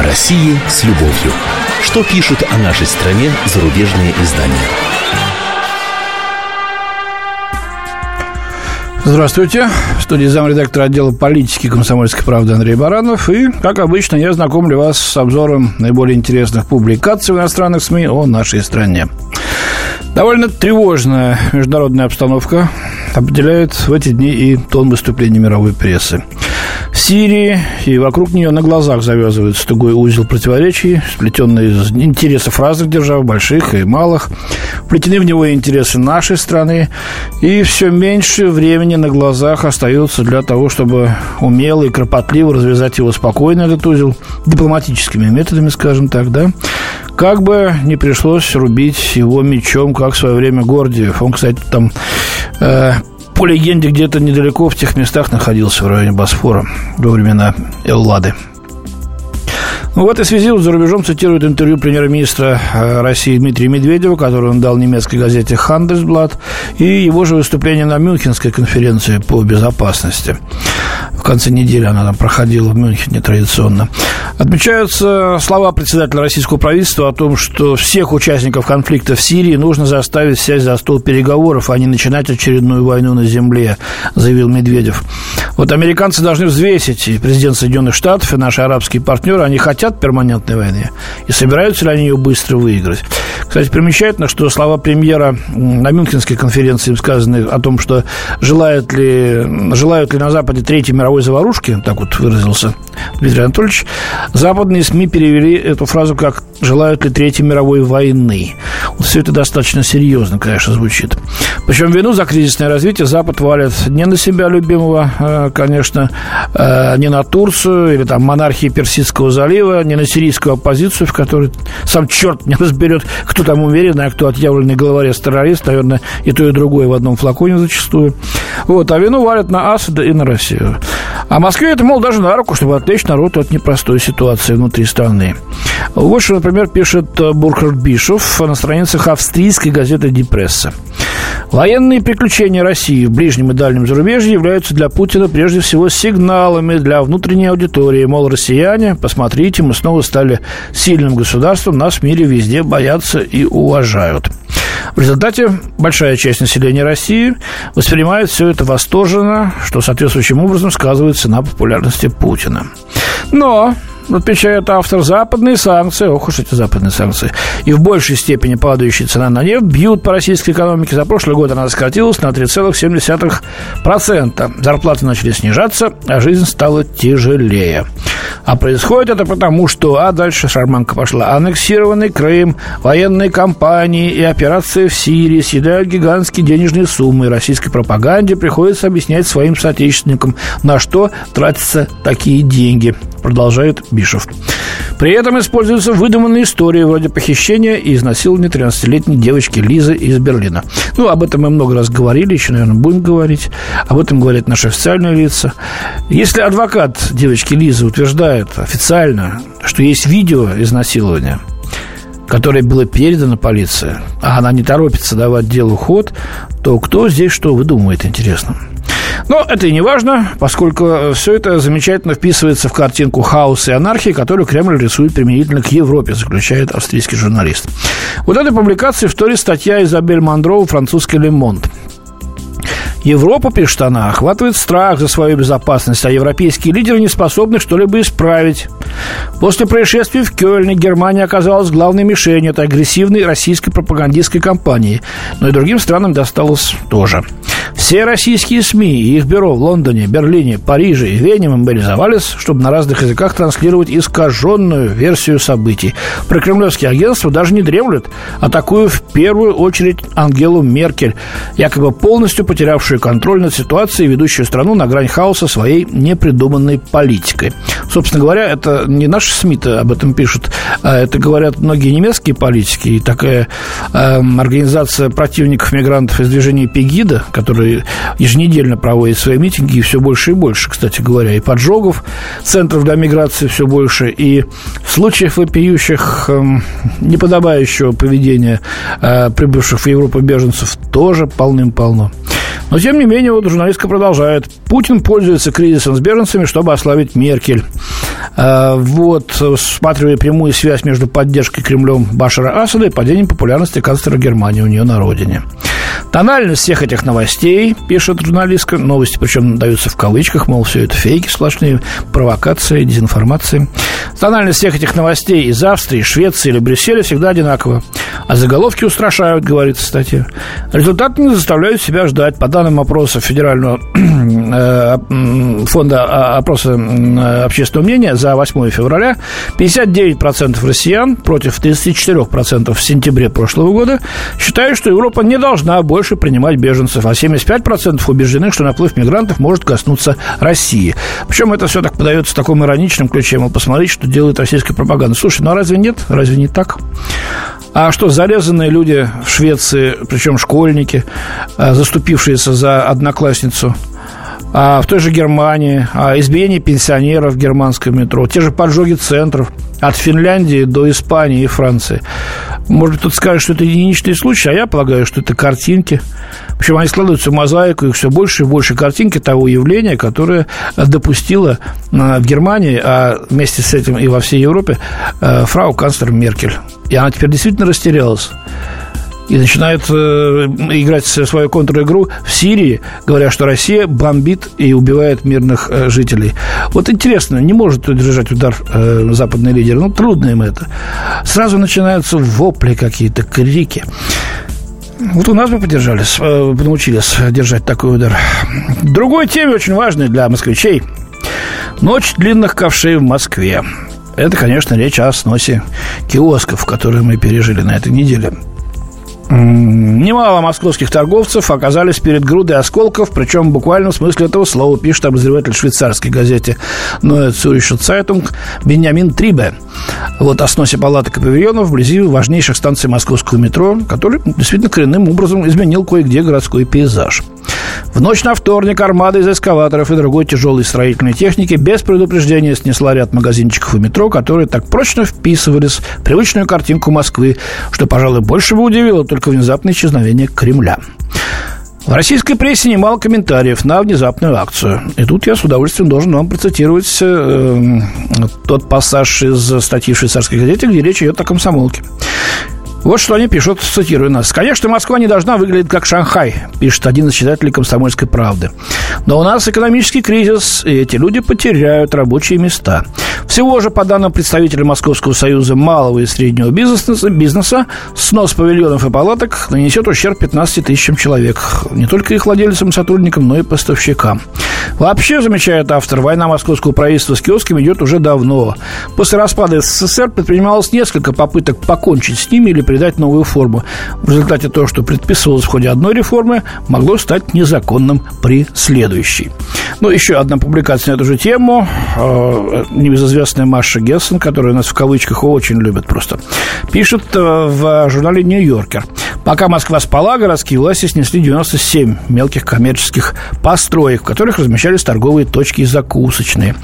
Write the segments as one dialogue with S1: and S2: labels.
S1: О России с любовью. Что пишут о нашей стране зарубежные издания?
S2: Здравствуйте. В студии замредактора отдела политики комсомольской правды Андрей Баранов. И, как обычно, я знакомлю вас с обзором наиболее интересных публикаций в иностранных СМИ о нашей стране. Довольно тревожная международная обстановка определяет в эти дни и тон выступлений мировой прессы. Сирии и вокруг нее на глазах завязывается тугой узел противоречий, сплетенный из интересов разных держав, больших и малых. Вплетены в него интересы нашей страны, и все меньше времени на глазах остается для того, чтобы умело и кропотливо развязать его спокойно, этот узел, дипломатическими методами, скажем так, да, как бы не пришлось рубить его мечом, как в свое время Гордиев. Он, кстати, там э, по легенде, где-то недалеко в тех местах находился в районе Босфора во времена Эллады. Ну, в этой связи вот за рубежом цитируют интервью премьер-министра э, России Дмитрия Медведева, который он дал немецкой газете «Хандельсблат», и его же выступление на Мюнхенской конференции по безопасности. В конце недели она там проходила в Мюнхене традиционно. Отмечаются слова председателя российского правительства о том, что всех участников конфликта в Сирии нужно заставить сесть за стол переговоров, а не начинать очередную войну на земле, заявил Медведев. Вот американцы должны взвесить, и президент Соединенных Штатов, и наши арабские партнеры, они хотят перманентной войны, и собираются ли они ее быстро выиграть. Кстати, примечательно, что слова премьера на Мюнхенской конференции сказаны о том, что желают ли, желают ли на Западе Третьей мировой заварушки, так вот выразился Дмитрий Анатольевич, западные СМИ перевели эту фразу как «желают ли Третьей мировой войны». Вот все это достаточно серьезно, конечно, звучит. Причем вину за кризисное развитие Запад валит не на себя любимого, э, конечно, э, не на Турцию или там монархии Персидского залива, не на сирийскую оппозицию, в которой сам черт не разберет, кто там уверенный, а кто отъявленный главарец-террорист, наверное, и то, и другое в одном флаконе зачастую. Вот, а вину валят на Асада и на Россию. А Москве это, мол, даже на руку, чтобы отвлечь народ от непростой ситуации внутри страны. Вот что, например, пишет Бурхард Бишов на страницах австрийской газеты «Дипресса». Военные приключения России в ближнем и дальнем зарубежье являются для Путина прежде всего сигналами для внутренней аудитории. Мол, россияне, посмотрите, мы снова стали сильным государством, нас в мире везде боятся и уважают. В результате большая часть населения России воспринимает все это восторженно, что соответствующим образом сказывается на популярности Путина. Но отмечает автор, западные санкции, ох уж эти западные санкции, и в большей степени падающая цена на нефть бьют по российской экономике. За прошлый год она сократилась на 3,7%. Зарплаты начали снижаться, а жизнь стала тяжелее. А происходит это потому, что, а дальше шарманка пошла, аннексированный Крым, военные кампании и операции в Сирии съедают гигантские денежные суммы, российской пропаганде приходится объяснять своим соотечественникам, на что тратятся такие деньги, продолжает Бишев. При этом используются выдуманные истории вроде похищения и изнасилования 13-летней девочки Лизы из Берлина. Ну, об этом мы много раз говорили, еще, наверное, будем говорить. Об этом говорят наши официальные лица. Если адвокат девочки Лизы утверждает официально, что есть видео изнасилования, которое было передано полиции, а она не торопится давать делу ход, то кто здесь что выдумывает, интересно? Но это и не важно, поскольку все это замечательно вписывается в картинку хаоса и анархии, которую Кремль рисует применительно к Европе, заключает австрийский журналист. Вот этой публикации вторит статья Изабель Мандро французский «Лемонт». Европа, пишет она, охватывает страх за свою безопасность, а европейские лидеры не способны что-либо исправить. После происшествия в Кёльне Германия оказалась главной мишенью этой агрессивной российской пропагандистской кампании, но и другим странам досталось тоже. Все российские СМИ и их бюро в Лондоне, Берлине, Париже и Вене мобилизовались, чтобы на разных языках транслировать искаженную версию событий. Прокремлевские агентства даже не дремлют, атакуя в первую очередь Ангелу Меркель, якобы полностью потерявшую контроль над ситуацией ведущую страну на грань хаоса своей непридуманной политикой. Собственно говоря, это не наши СМИ об этом пишут, а это говорят многие немецкие политики. И такая э, организация противников мигрантов из движения Пегида, которая еженедельно проводит свои митинги, и все больше и больше, кстати говоря, и поджогов центров для миграции все больше, и случаев вопиющих э, неподобающего поведения э, прибывших в Европу беженцев тоже полным-полно. Но, тем не менее, вот журналистка продолжает. Путин пользуется кризисом с беженцами, чтобы ослабить Меркель. Э, вот, усматривая прямую связь между поддержкой Кремлем Башара Асада и падением популярности канцлера Германии у нее на родине. Тональность всех этих новостей, пишет журналистка, новости причем даются в кавычках, мол, все это фейки сплошные, провокации, дезинформации. Тональность всех этих новостей из Австрии, Швеции или Брюсселя всегда одинакова. А заголовки устрашают, говорится в статье. Результаты не заставляют себя ждать. По данным опроса Федерального фонда опроса общественного мнения за 8 февраля, 59% россиян против 34% в сентябре прошлого года считают, что Европа не должна больше принимать беженцев, а 75% убеждены, что наплыв мигрантов может коснуться России. Причем это все так подается в таком ироничном ключе. Мол, посмотрите, что делает российская пропаганда. Слушай, ну а разве нет? Разве не так? А что, зарезанные люди в Швеции, причем школьники, а, заступившиеся за одноклассницу, а в той же Германии, а избиение пенсионеров в германском метро, те же поджоги центров от Финляндии до Испании и Франции. Может быть, кто-то скажет, что это единичный случай, а я полагаю, что это картинки. Причем они складываются в мозаику, их все больше и больше картинки того явления, которое допустила в Германии, а вместе с этим и во всей Европе, э, фрау канцлер Меркель. И она теперь действительно растерялась и начинает э, играть свою контр-игру в Сирии, говоря, что Россия бомбит и убивает мирных э, жителей. Вот интересно, не может удержать удар э, западный лидер. Ну, трудно им это. Сразу начинаются вопли какие-то, крики. Вот у нас мы поддержались, э, научились держать такой удар. Другой теме, очень важной для москвичей. Ночь длинных ковшей в Москве. Это, конечно, речь о сносе киосков, которые мы пережили на этой неделе. Немало московских торговцев оказались перед грудой осколков, причем в буквальном смысле этого слова, пишет обозреватель швейцарской газете Neue Zürcher Zeitung Бенjamin Трибе. Вот о сносе палаток и павильонов вблизи важнейших станций московского метро, который действительно коренным образом изменил кое-где городской пейзаж. В ночь на вторник армада из эскаваторов и другой тяжелой строительной техники без предупреждения снесла ряд магазинчиков и метро, которые так прочно вписывались в привычную картинку Москвы, что, пожалуй, больше бы удивило только внезапное исчезновение Кремля. В российской прессе немало комментариев на внезапную акцию. И тут я с удовольствием должен вам процитировать э, тот пассаж из статьи в швейцарской газете, где речь идет о комсомолке. Вот что они пишут, цитирую нас. «Конечно, Москва не должна выглядеть как Шанхай», пишет один из читателей «Комсомольской правды». «Но у нас экономический кризис, и эти люди потеряют рабочие места. Всего же, по данным представителя Московского союза малого и среднего бизнеса, бизнеса снос павильонов и палаток нанесет ущерб 15 тысячам человек. Не только их владельцам и сотрудникам, но и поставщикам. Вообще, замечает автор, война московского правительства с киосками идет уже давно. После распада СССР предпринималось несколько попыток покончить с ними или придать новую форму. В результате то, что предписывалось в ходе одной реформы, могло стать незаконным при следующей. Ну, еще одна публикация на эту же тему. Э, небезызвестная Маша Гессен, которая нас в кавычках очень любит просто, пишет э, в журнале «Нью-Йоркер». Пока Москва спала, городские власти снесли 97 мелких коммерческих построек, в которых размещались торговые точки и закусочные.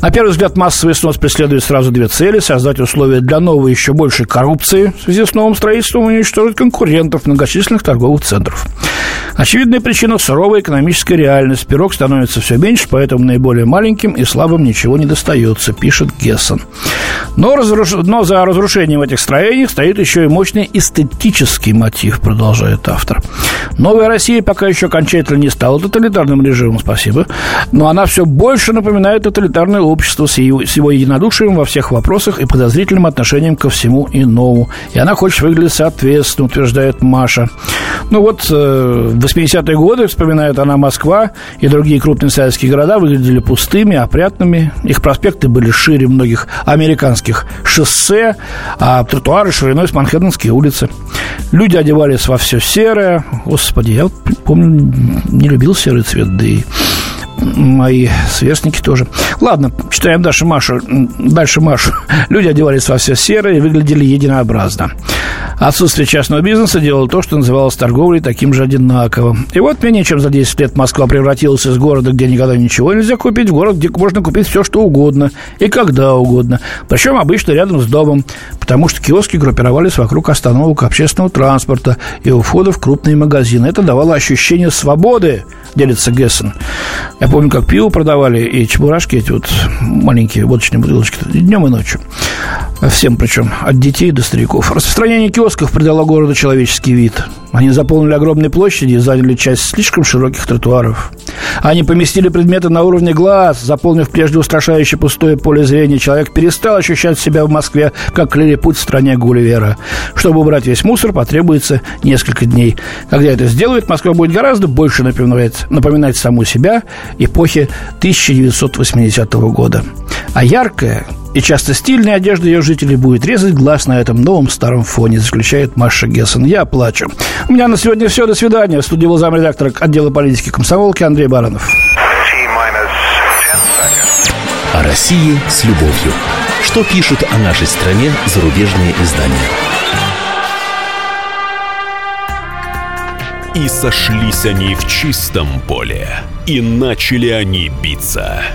S2: На первый взгляд, массовый снос преследует сразу две цели – создать условия для новой еще большей коррупции в связи с новым строительством уничтожить конкурентов многочисленных торговых центров. Очевидная причина – суровая экономическая реальность. Пирог становится все меньше, поэтому наиболее маленьким и слабым ничего не достается, пишет Гессен. Но, разруш... Но за разрушением этих строений стоит еще и мощный эстетический мотив, продолжает автор. Новая Россия пока еще окончательно не стала тоталитарным режимом, спасибо, но она все больше напоминает тоталитарное общество с его, с его единодушием во всех вопросах и подозрительным отношением ко всему иному. И она хочет выглядит соответственно, утверждает Маша. Ну вот, э, в 80-е годы, вспоминает она, Москва и другие крупные советские города выглядели пустыми, опрятными. Их проспекты были шире многих американских шоссе, а тротуары шириной с Манхэттенские улицы. Люди одевались во все серое. Господи, я вот помню, не любил серый цвет, да и мои сверстники тоже. Ладно, читаем дальше Машу. Дальше Машу. Люди одевались во все серое и выглядели единообразно. Отсутствие частного бизнеса делало то, что называлось торговлей таким же одинаковым. И вот менее чем за 10 лет Москва превратилась из города, где никогда ничего нельзя купить, в город, где можно купить все, что угодно и когда угодно. Причем обычно рядом с домом, потому что киоски группировались вокруг остановок общественного транспорта и у входа в крупные магазины. Это давало ощущение свободы, делится Гессен. Я помню, как пиво продавали и чебурашки эти вот маленькие водочные бутылочки днем и ночью. Всем причем, от детей до стариков. Распространение киосков придало городу человеческий вид. Они заполнили огромные площади и заняли часть слишком широких тротуаров. Они поместили предметы на уровне глаз, заполнив прежде устрашающее пустое поле зрения. Человек перестал ощущать себя в Москве, как лилипут в стране Гулливера. Чтобы убрать весь мусор, потребуется несколько дней. Когда это сделают, Москва будет гораздо больше напоминать, напоминать саму себя эпохи 1980 года. А яркая, и часто стильная одежда ее жителей будет резать глаз на этом новом старом фоне, заключает Маша Гессен. Я плачу. У меня на сегодня все. До свидания. В студии был замредактора отдела политики комсомолки Андрей Баранов.
S1: О России с любовью. Что пишут о нашей стране зарубежные издания?
S3: И сошлись они в чистом поле, и начали они биться –